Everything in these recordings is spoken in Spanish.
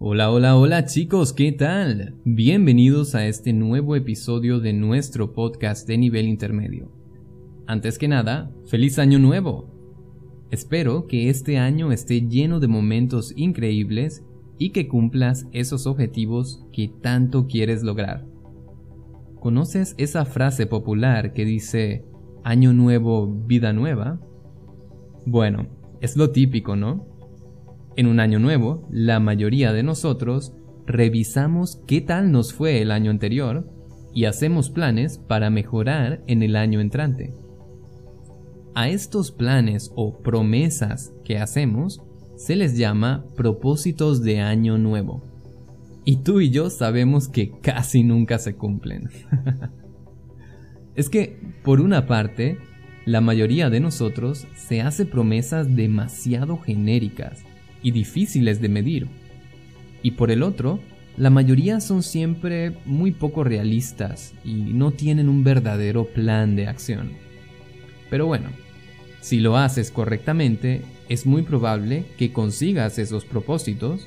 Hola, hola, hola chicos, ¿qué tal? Bienvenidos a este nuevo episodio de nuestro podcast de nivel intermedio. Antes que nada, feliz año nuevo. Espero que este año esté lleno de momentos increíbles y que cumplas esos objetivos que tanto quieres lograr. ¿Conoces esa frase popular que dice año nuevo, vida nueva? Bueno, es lo típico, ¿no? En un año nuevo, la mayoría de nosotros revisamos qué tal nos fue el año anterior y hacemos planes para mejorar en el año entrante. A estos planes o promesas que hacemos se les llama propósitos de año nuevo. Y tú y yo sabemos que casi nunca se cumplen. es que, por una parte, la mayoría de nosotros se hace promesas demasiado genéricas y difíciles de medir. Y por el otro, la mayoría son siempre muy poco realistas y no tienen un verdadero plan de acción. Pero bueno, si lo haces correctamente, es muy probable que consigas esos propósitos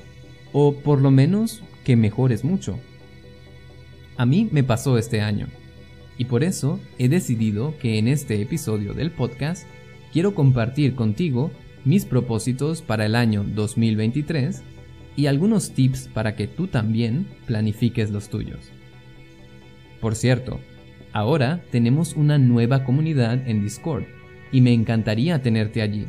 o por lo menos que mejores mucho. A mí me pasó este año y por eso he decidido que en este episodio del podcast quiero compartir contigo mis propósitos para el año 2023 y algunos tips para que tú también planifiques los tuyos. Por cierto, ahora tenemos una nueva comunidad en Discord y me encantaría tenerte allí.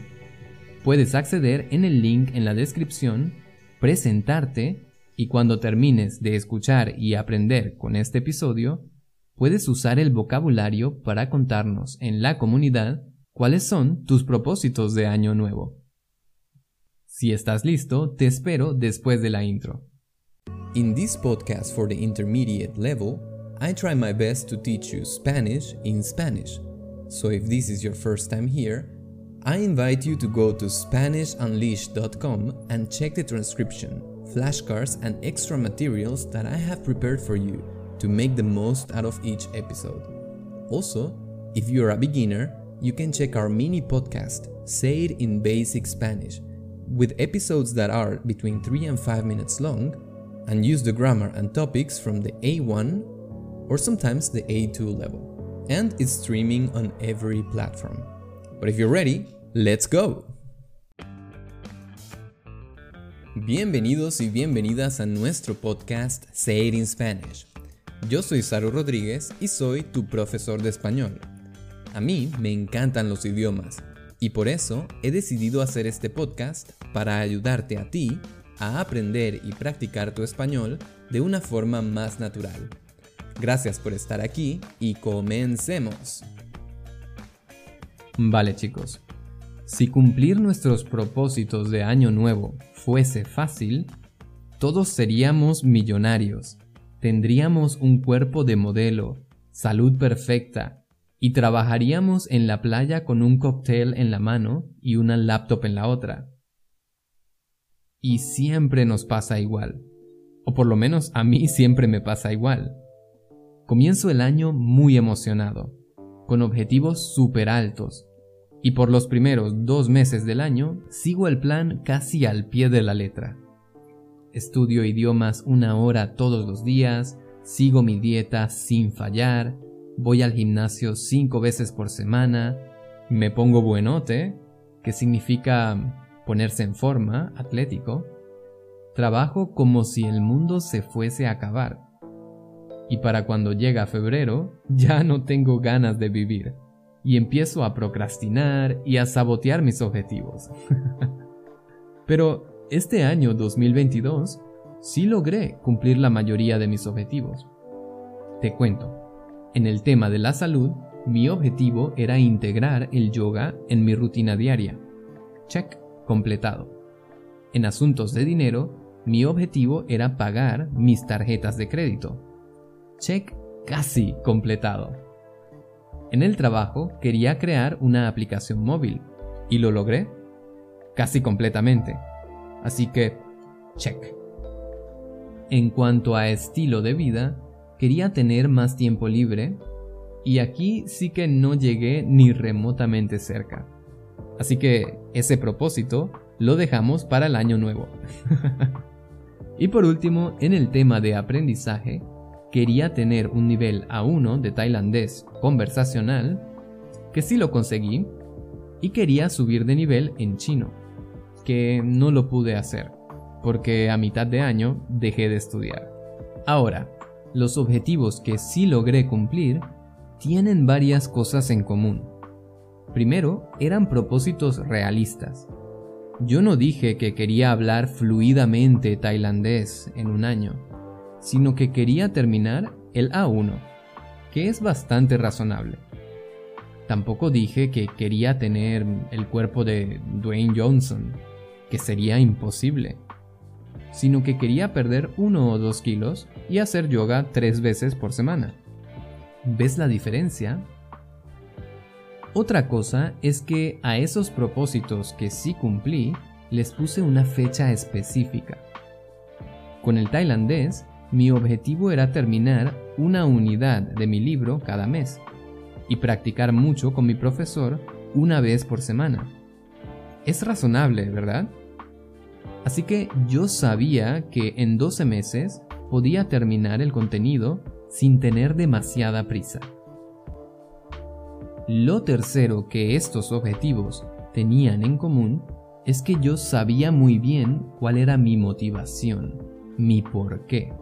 Puedes acceder en el link en la descripción, presentarte y cuando termines de escuchar y aprender con este episodio, puedes usar el vocabulario para contarnos en la comunidad ¿Cuáles son tus propósitos de año nuevo? Si estás listo, te espero después de la intro. In this podcast for the intermediate level, I try my best to teach you Spanish in Spanish. So if this is your first time here, I invite you to go to SpanishUnleashed.com and check the transcription, flashcards, and extra materials that I have prepared for you to make the most out of each episode. Also, if you're a beginner, you can check our mini podcast, Say It in Basic Spanish, with episodes that are between 3 and 5 minutes long and use the grammar and topics from the A1 or sometimes the A2 level. And it's streaming on every platform. But if you're ready, let's go! Bienvenidos y bienvenidas a nuestro podcast Say It in Spanish. Yo soy Saru Rodríguez y soy tu profesor de español. A mí me encantan los idiomas y por eso he decidido hacer este podcast para ayudarte a ti a aprender y practicar tu español de una forma más natural. Gracias por estar aquí y comencemos. Vale chicos, si cumplir nuestros propósitos de año nuevo fuese fácil, todos seríamos millonarios, tendríamos un cuerpo de modelo, salud perfecta, y trabajaríamos en la playa con un cóctel en la mano y una laptop en la otra. Y siempre nos pasa igual. O por lo menos a mí siempre me pasa igual. Comienzo el año muy emocionado, con objetivos súper altos, y por los primeros dos meses del año sigo el plan casi al pie de la letra. Estudio idiomas una hora todos los días, sigo mi dieta sin fallar, voy al gimnasio cinco veces por semana, me pongo buenote, que significa ponerse en forma, atlético, trabajo como si el mundo se fuese a acabar. Y para cuando llega febrero, ya no tengo ganas de vivir, y empiezo a procrastinar y a sabotear mis objetivos. Pero este año 2022 sí logré cumplir la mayoría de mis objetivos. Te cuento. En el tema de la salud, mi objetivo era integrar el yoga en mi rutina diaria. Check, completado. En asuntos de dinero, mi objetivo era pagar mis tarjetas de crédito. Check, casi completado. En el trabajo quería crear una aplicación móvil y lo logré casi completamente. Así que, check. En cuanto a estilo de vida, quería tener más tiempo libre y aquí sí que no llegué ni remotamente cerca. Así que ese propósito lo dejamos para el año nuevo. Y por último, en el tema de aprendizaje, quería tener un nivel A1 de tailandés conversacional, que sí lo conseguí, y quería subir de nivel en chino, que no lo pude hacer, porque a mitad de año dejé de estudiar. Ahora, los objetivos que sí logré cumplir tienen varias cosas en común. Primero, eran propósitos realistas. Yo no dije que quería hablar fluidamente tailandés en un año, sino que quería terminar el A1, que es bastante razonable. Tampoco dije que quería tener el cuerpo de Dwayne Johnson, que sería imposible, sino que quería perder uno o dos kilos y hacer yoga tres veces por semana. ¿Ves la diferencia? Otra cosa es que a esos propósitos que sí cumplí, les puse una fecha específica. Con el tailandés, mi objetivo era terminar una unidad de mi libro cada mes y practicar mucho con mi profesor una vez por semana. Es razonable, ¿verdad? Así que yo sabía que en 12 meses podía terminar el contenido sin tener demasiada prisa. Lo tercero que estos objetivos tenían en común es que yo sabía muy bien cuál era mi motivación, mi por qué.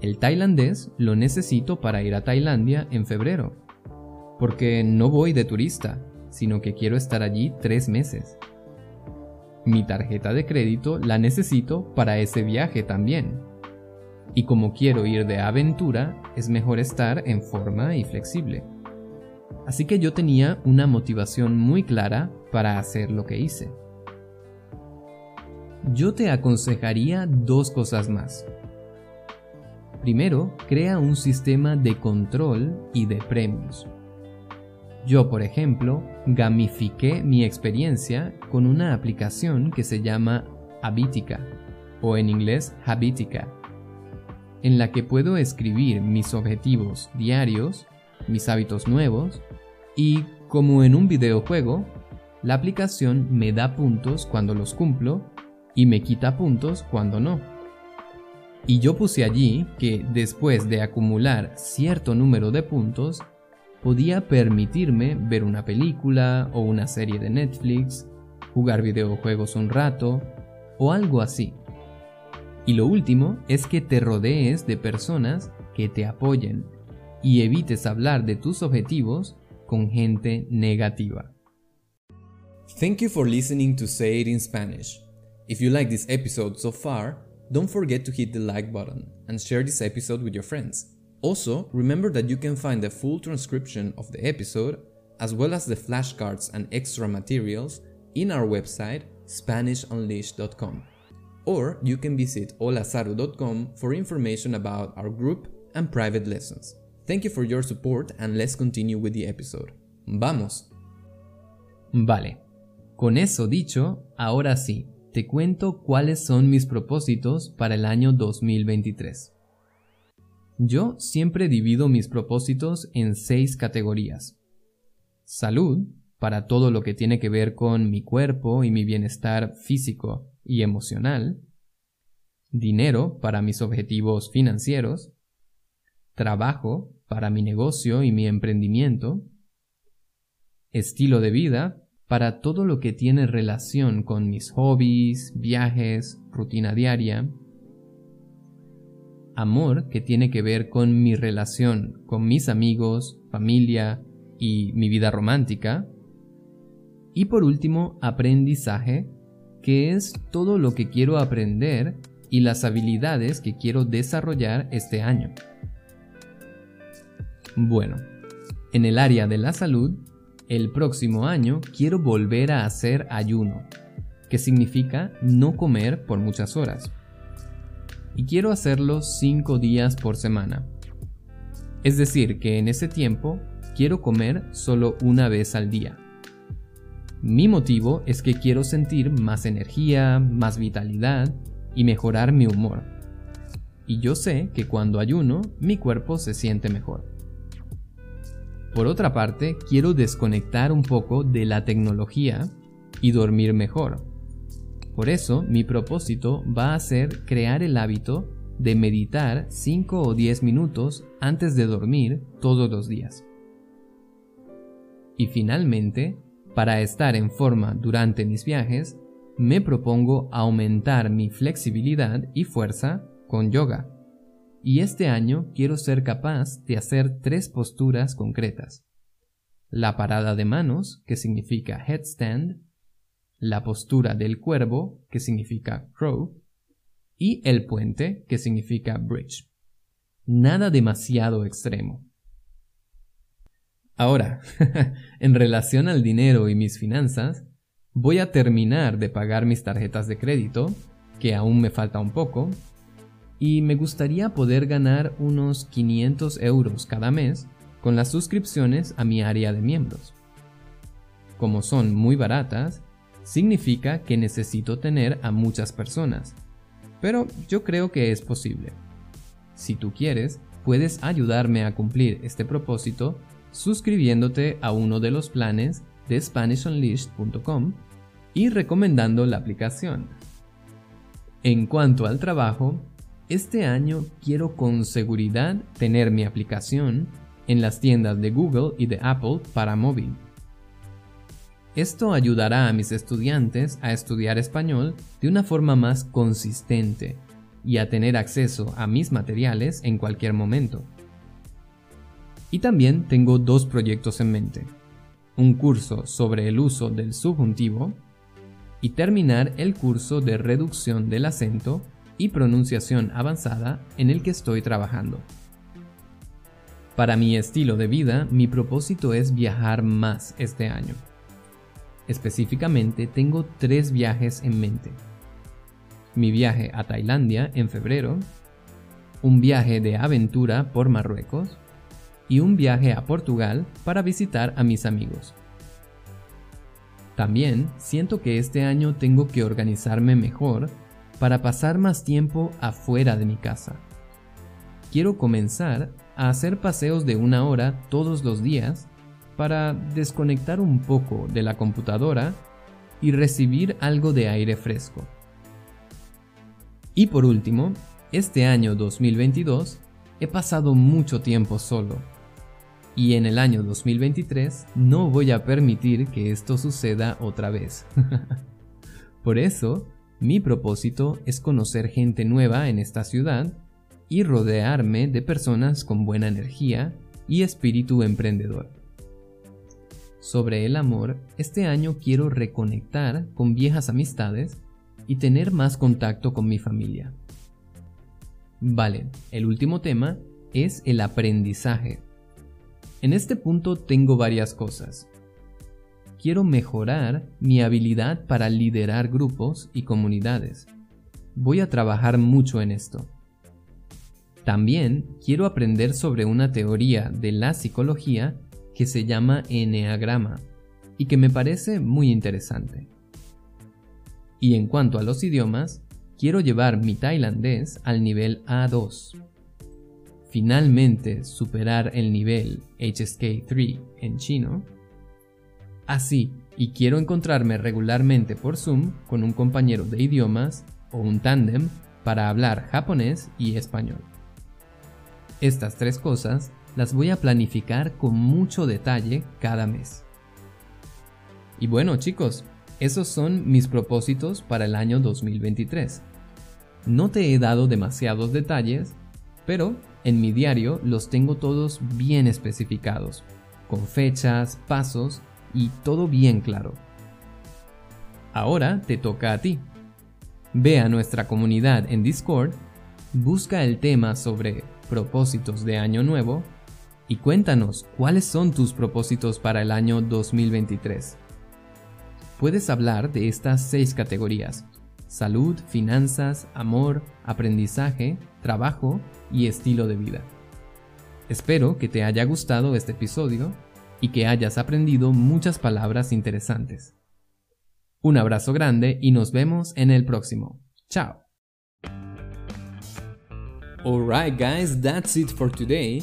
El tailandés lo necesito para ir a Tailandia en febrero, porque no voy de turista, sino que quiero estar allí tres meses. Mi tarjeta de crédito la necesito para ese viaje también, y como quiero ir de aventura, es mejor estar en forma y flexible. Así que yo tenía una motivación muy clara para hacer lo que hice. Yo te aconsejaría dos cosas más. Primero, crea un sistema de control y de premios. Yo, por ejemplo, gamifiqué mi experiencia con una aplicación que se llama Habitica, o en inglés Habitica, en la que puedo escribir mis objetivos diarios, mis hábitos nuevos y, como en un videojuego, la aplicación me da puntos cuando los cumplo y me quita puntos cuando no. Y yo puse allí que después de acumular cierto número de puntos, podía permitirme ver una película o una serie de Netflix, jugar videojuegos un rato o algo así. Y lo último es que te rodees de personas que te apoyen y evites hablar de tus objetivos con gente negativa. Thank you for listening to Say It in Spanish. If you like this episode so far, don't forget to hit the like button and share this episode with your friends. Also, remember that you can find the full transcription of the episode, as well as the flashcards and extra materials, in our website SpanishUnleashed.com or you can visit holasaru.com for information about our group and private lessons. Thank you for your support and let's continue with the episode. ¡Vamos! Vale, con eso dicho, ahora sí, te cuento cuáles son mis propósitos para el año 2023. Yo siempre divido mis propósitos en seis categorías. Salud, para todo lo que tiene que ver con mi cuerpo y mi bienestar físico y emocional, dinero para mis objetivos financieros, trabajo para mi negocio y mi emprendimiento, estilo de vida para todo lo que tiene relación con mis hobbies, viajes, rutina diaria, amor que tiene que ver con mi relación con mis amigos, familia y mi vida romántica, y por último, aprendizaje que es todo lo que quiero aprender y las habilidades que quiero desarrollar este año. Bueno, en el área de la salud, el próximo año quiero volver a hacer ayuno, que significa no comer por muchas horas. Y quiero hacerlo 5 días por semana. Es decir, que en ese tiempo quiero comer solo una vez al día. Mi motivo es que quiero sentir más energía, más vitalidad y mejorar mi humor. Y yo sé que cuando ayuno, mi cuerpo se siente mejor. Por otra parte, quiero desconectar un poco de la tecnología y dormir mejor. Por eso, mi propósito va a ser crear el hábito de meditar 5 o 10 minutos antes de dormir todos los días. Y finalmente, para estar en forma durante mis viajes, me propongo aumentar mi flexibilidad y fuerza con yoga. Y este año quiero ser capaz de hacer tres posturas concretas. La parada de manos, que significa headstand, la postura del cuervo, que significa crow, y el puente, que significa bridge. Nada demasiado extremo. Ahora, en relación al dinero y mis finanzas, voy a terminar de pagar mis tarjetas de crédito, que aún me falta un poco, y me gustaría poder ganar unos 500 euros cada mes con las suscripciones a mi área de miembros. Como son muy baratas, significa que necesito tener a muchas personas, pero yo creo que es posible. Si tú quieres, puedes ayudarme a cumplir este propósito suscribiéndote a uno de los planes de SpanishUnleashed.com y recomendando la aplicación. En cuanto al trabajo, este año quiero con seguridad tener mi aplicación en las tiendas de Google y de Apple para móvil. Esto ayudará a mis estudiantes a estudiar español de una forma más consistente y a tener acceso a mis materiales en cualquier momento. Y también tengo dos proyectos en mente. Un curso sobre el uso del subjuntivo y terminar el curso de reducción del acento y pronunciación avanzada en el que estoy trabajando. Para mi estilo de vida, mi propósito es viajar más este año. Específicamente, tengo tres viajes en mente. Mi viaje a Tailandia en febrero, un viaje de aventura por Marruecos y un viaje a Portugal para visitar a mis amigos. También siento que este año tengo que organizarme mejor para pasar más tiempo afuera de mi casa. Quiero comenzar a hacer paseos de una hora todos los días para desconectar un poco de la computadora y recibir algo de aire fresco. Y por último, este año 2022 he pasado mucho tiempo solo y en el año 2023 no voy a permitir que esto suceda otra vez. Por eso, mi propósito es conocer gente nueva en esta ciudad y rodearme de personas con buena energía y espíritu emprendedor. Sobre el amor, este año quiero reconectar con viejas amistades y tener más contacto con mi familia. Vale, el último tema es el aprendizaje. En este punto tengo varias cosas. Quiero mejorar mi habilidad para liderar grupos y comunidades. Voy a trabajar mucho en esto. También quiero aprender sobre una teoría de la psicología que se llama Enneagrama y que me parece muy interesante. Y en cuanto a los idiomas, quiero llevar mi tailandés al nivel A2 finalmente superar el nivel HSK3 en chino. Así, y quiero encontrarme regularmente por Zoom con un compañero de idiomas o un tándem para hablar japonés y español. Estas tres cosas las voy a planificar con mucho detalle cada mes. Y bueno chicos, esos son mis propósitos para el año 2023. No te he dado demasiados detalles, pero en mi diario los tengo todos bien especificados, con fechas, pasos y todo bien claro. Ahora te toca a ti. Ve a nuestra comunidad en Discord, busca el tema sobre propósitos de año nuevo y cuéntanos cuáles son tus propósitos para el año 2023. Puedes hablar de estas seis categorías. Salud, finanzas, amor, aprendizaje, trabajo y estilo de vida. Espero que te haya gustado este episodio y que hayas aprendido muchas palabras interesantes. Un abrazo grande y nos vemos en el próximo. Chao. Alright guys, that's it for today.